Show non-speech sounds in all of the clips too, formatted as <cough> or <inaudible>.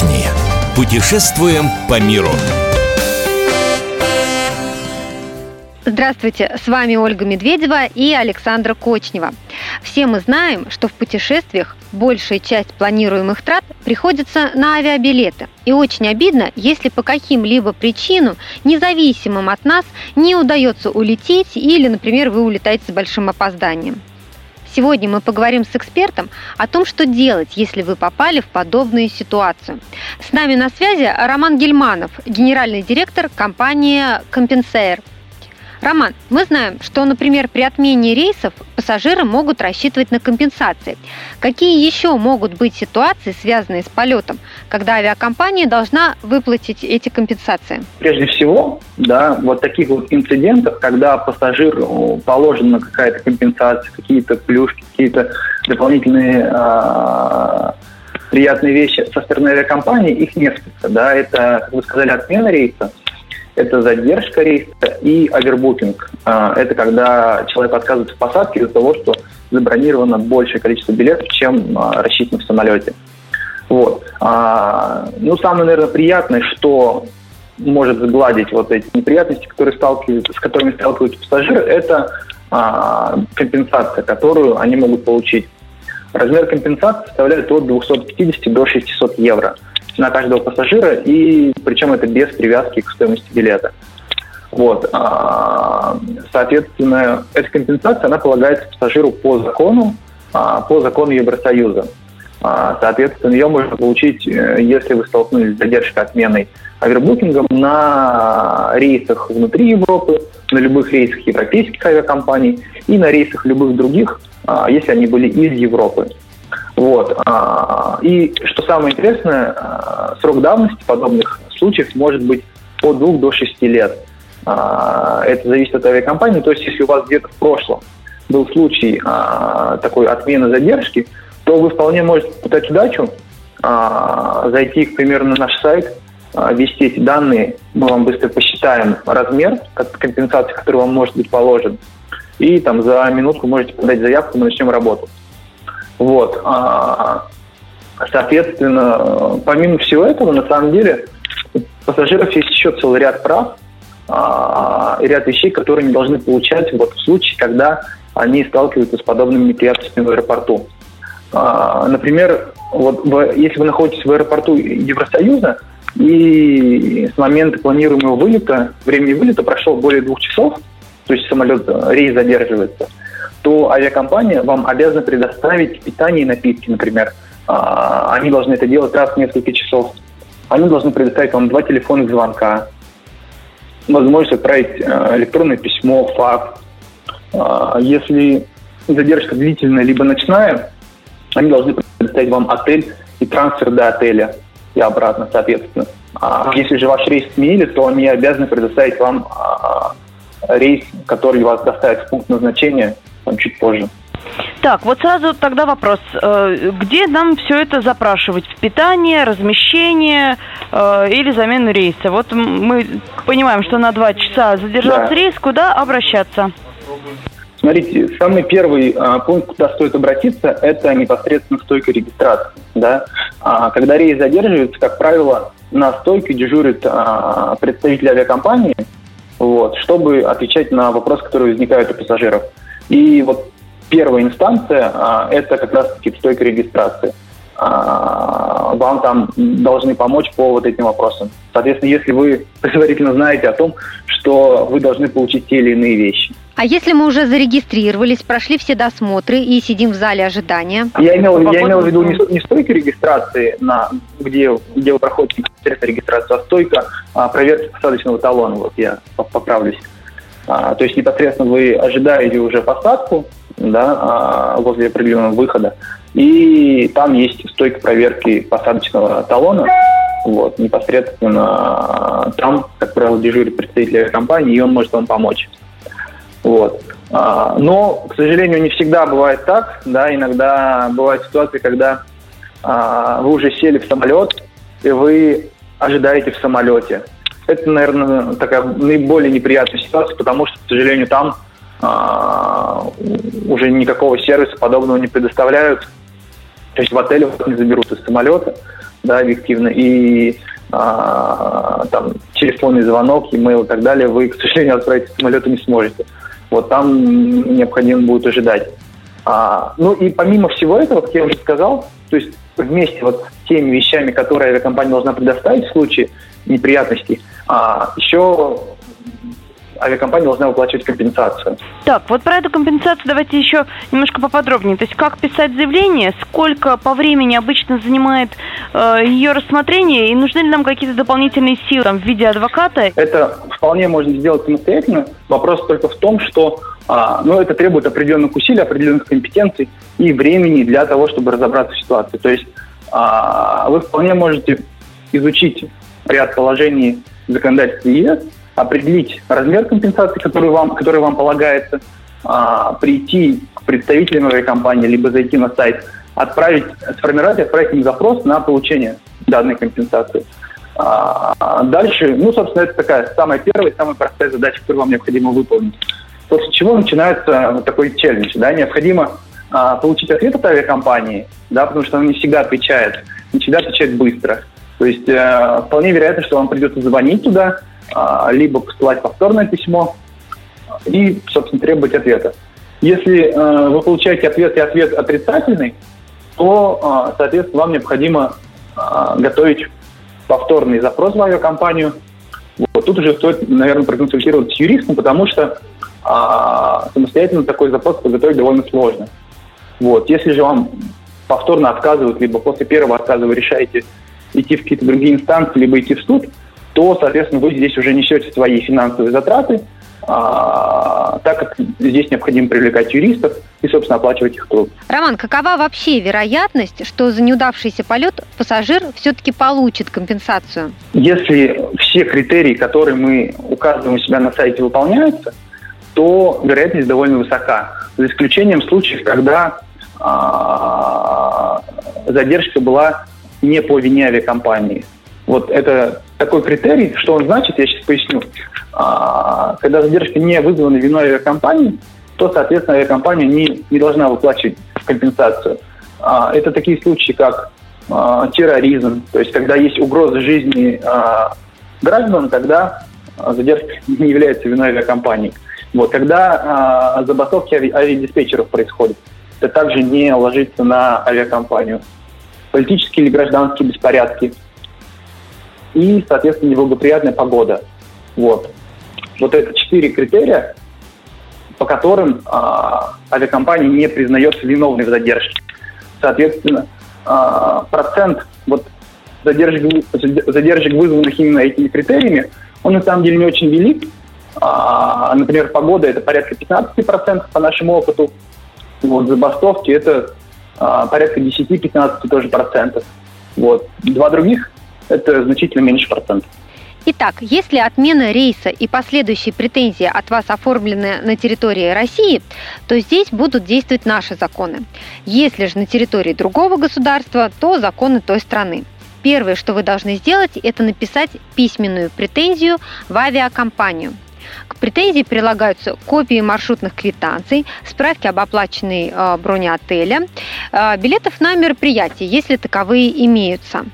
отдохни. Путешествуем по миру. Здравствуйте, с вами Ольга Медведева и Александра Кочнева. Все мы знаем, что в путешествиях большая часть планируемых трат приходится на авиабилеты. И очень обидно, если по каким-либо причинам, независимым от нас, не удается улететь или, например, вы улетаете с большим опозданием. Сегодня мы поговорим с экспертом о том, что делать, если вы попали в подобную ситуацию. С нами на связи Роман Гельманов, генеральный директор компании «Компенсейр». Роман, мы знаем, что, например, при отмене рейсов пассажиры могут рассчитывать на компенсации. Какие еще могут быть ситуации, связанные с полетом, когда авиакомпания должна выплатить эти компенсации? Прежде всего, да, вот таких вот инцидентов, когда пассажиру положена какая-то компенсация, какие-то плюшки, какие-то дополнительные э, приятные вещи со стороны авиакомпании, их несколько. Да, это, как вы сказали, отмена рейса, это задержка рейса и овербукинг. А, это когда человек отказывается в посадке из-за того, что забронировано большее количество билетов, чем а, рассчитано в самолете. Вот. А, ну, самое, наверное, приятное, что может сгладить вот эти неприятности, которые с которыми сталкиваются пассажиры, это компенсация, которую они могут получить. Размер компенсации составляет от 250 до 600 евро на каждого пассажира, и причем это без привязки к стоимости билета. Вот. А, соответственно, эта компенсация, она полагается пассажиру по закону, а, по закону Евросоюза. А, соответственно, ее можно получить, э, если вы столкнулись с задержкой отменой авербукингом на рейсах внутри Европы, на любых рейсах европейских авиакомпаний и на рейсах любых других, если они были из Европы. Вот. А, и что самое интересное, а, срок давности подобных случаев может быть от 2 до 6 лет. А, это зависит от авиакомпании. То есть, если у вас где-то в прошлом был случай такой отмены задержки, то вы вполне можете попытать удачу, зайти, к примеру, на наш сайт, ввести эти данные, мы вам быстро посчитаем размер компенсации, который вам может быть положен, и там за минутку можете подать заявку, мы начнем работу. Вот. А, соответственно, помимо всего этого, на самом деле, у пассажиров есть еще целый ряд прав а, и ряд вещей, которые они должны получать вот в случае, когда они сталкиваются с подобными неприятностями в аэропорту. А, например, вот если вы находитесь в аэропорту Евросоюза, и с момента планируемого вылета, времени вылета прошло более двух часов, то есть самолет, рейс задерживается – то авиакомпания вам обязана предоставить питание и напитки, например. А, они должны это делать раз в несколько часов. Они должны предоставить вам два телефонных звонка, возможность отправить э, электронное письмо, факс. А, если задержка длительная либо ночная, они должны предоставить вам отель и трансфер до отеля и обратно, соответственно. А если же ваш рейс сменили, то они обязаны предоставить вам рейс, который вас доставит в пункт назначения там, чуть позже. Так, вот сразу тогда вопрос. Э, где нам все это запрашивать? Питание, размещение э, или замену рейса? Вот мы понимаем, что на два часа задержался да. рейс. Куда обращаться? Смотрите, самый первый а, пункт, куда стоит обратиться, это непосредственно стойка регистрации. Да? А, когда рейс задерживается, как правило, на стойке дежурит а, представитель авиакомпании, вот, чтобы отвечать на вопросы, которые возникают у пассажиров. И вот первая инстанция а, – это как раз-таки стойка регистрации. А, вам там должны помочь по вот этим вопросам. Соответственно, если вы <laughs> предварительно знаете о том, что вы должны получить те или иные вещи. А если мы уже зарегистрировались, прошли все досмотры и сидим в зале ожидания? Я имел, я имел в виду не, не стойка регистрации, на, где, где вы проходите регистрацию, а стойка а, проверки посадочного талона. Вот я поправлюсь. А, то есть непосредственно вы ожидаете уже посадку да, а, возле определенного выхода, и там есть стойка проверки посадочного талона. Вот, непосредственно а, там, как правило, дежурит представитель компании, и он может вам помочь. Вот. Но, к сожалению, не всегда бывает так. Да, иногда бывают ситуации, когда вы уже сели в самолет, и вы ожидаете в самолете это, наверное, такая наиболее неприятная ситуация, потому что, к сожалению, там а, уже никакого сервиса подобного не предоставляют. То есть в отеле вас не заберут из самолета, да, объективно, и а, там телефонный звонок, имейл и так далее, вы, к сожалению, отправить самолету не сможете. Вот там необходимо будет ожидать. А, ну и помимо всего этого, как я уже сказал, то есть вместе вот с теми вещами, которые авиакомпания должна предоставить в случае неприятностей, а, еще авиакомпания должна выплачивать компенсацию. Так, вот про эту компенсацию давайте еще немножко поподробнее. То есть как писать заявление, сколько по времени обычно занимает э, ее рассмотрение, и нужны ли нам какие-то дополнительные силы там, в виде адвоката? Это вполне можно сделать самостоятельно. Вопрос только в том, что а, ну, это требует определенных усилий, определенных компетенций и времени для того, чтобы разобраться в ситуации. То есть а, вы вполне можете изучить ряд положений законодательства ЕС, определить размер компенсации, который вам, который вам полагается, а, прийти к представителям авиакомпании, либо зайти на сайт, отправить, сформировать отправить им запрос на получение данной компенсации. Дальше, ну, собственно, это такая самая первая, самая простая задача, которую вам необходимо выполнить. После чего начинается вот такой челлендж, да, необходимо а, получить ответ от авиакомпании, да, потому что она не всегда отвечает, не всегда отвечает быстро. То есть э, вполне вероятно, что вам придется звонить туда, а, либо посылать повторное письмо и, собственно, требовать ответа. Если э, вы получаете ответ и ответ отрицательный, то, э, соответственно, вам необходимо э, готовить повторный запрос в авиакомпанию. Вот. Тут уже стоит, наверное, проконсультироваться с юристом, потому что а, самостоятельно такой запрос подготовить довольно сложно. Вот. Если же вам повторно отказывают, либо после первого отказа вы решаете идти в какие-то другие инстанции, либо идти в суд, то, соответственно, вы здесь уже несете свои финансовые затраты, а, так как здесь необходимо привлекать юристов и, собственно, оплачивать их труд. Роман, какова вообще вероятность, что за неудавшийся полет пассажир все-таки получит компенсацию? Если все критерии, которые мы указываем у себя на сайте, выполняются, то вероятность довольно высока. За исключением случаев, когда а, задержка была не по вине авиакомпании. Вот это такой критерий, что он значит, я сейчас поясню. А, когда задержка не вызвана виной авиакомпании, то, соответственно, авиакомпания не, не должна выплачивать компенсацию. А, это такие случаи, как терроризм, то есть когда есть угроза жизни а, граждан, тогда задержка не является виной авиакомпании. Вот, когда а, забастовки ави- авиадиспетчеров происходят, это также не ложится на авиакомпанию. Политические или гражданские беспорядки – и, соответственно, неблагоприятная погода. Вот. Вот это четыре критерия, по которым а, авиакомпания не признается виновной в задержке. Соответственно, а, процент вот, задержек, задержек, вызванных именно этими критериями, он на самом деле не очень велик. А, например, погода это порядка 15% по нашему опыту. Вот, забастовки это а, порядка 10-15 тоже процентов. Вот. Два других это значительно меньше процентов. Итак, если отмена рейса и последующие претензии от вас оформлены на территории России, то здесь будут действовать наши законы. Если же на территории другого государства, то законы той страны. Первое, что вы должны сделать, это написать письменную претензию в авиакомпанию – к претензии прилагаются копии маршрутных квитанций, справки об оплаченной э, броне отеля, э, билетов на мероприятие, если таковые имеются.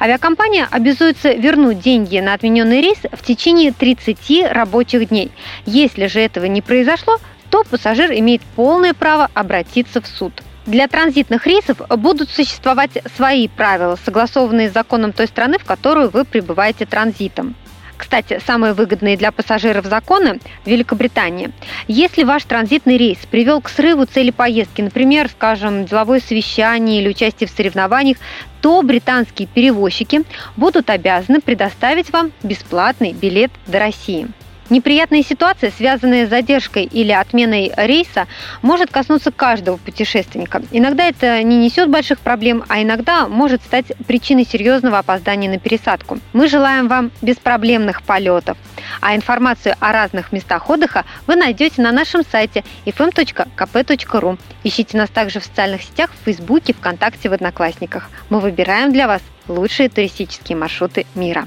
Авиакомпания обязуется вернуть деньги на отмененный рейс в течение 30 рабочих дней. Если же этого не произошло, то пассажир имеет полное право обратиться в суд. Для транзитных рейсов будут существовать свои правила, согласованные с законом той страны, в которую вы прибываете транзитом. Кстати, самые выгодные для пассажиров законы в Великобритании. Если ваш транзитный рейс привел к срыву цели поездки, например, скажем, деловое совещание или участие в соревнованиях, то британские перевозчики будут обязаны предоставить вам бесплатный билет до России. Неприятная ситуация, связанная с задержкой или отменой рейса, может коснуться каждого путешественника. Иногда это не несет больших проблем, а иногда может стать причиной серьезного опоздания на пересадку. Мы желаем вам беспроблемных полетов. А информацию о разных местах отдыха вы найдете на нашем сайте fm.kp.ru. Ищите нас также в социальных сетях в Фейсбуке, ВКонтакте, в Одноклассниках. Мы выбираем для вас лучшие туристические маршруты мира.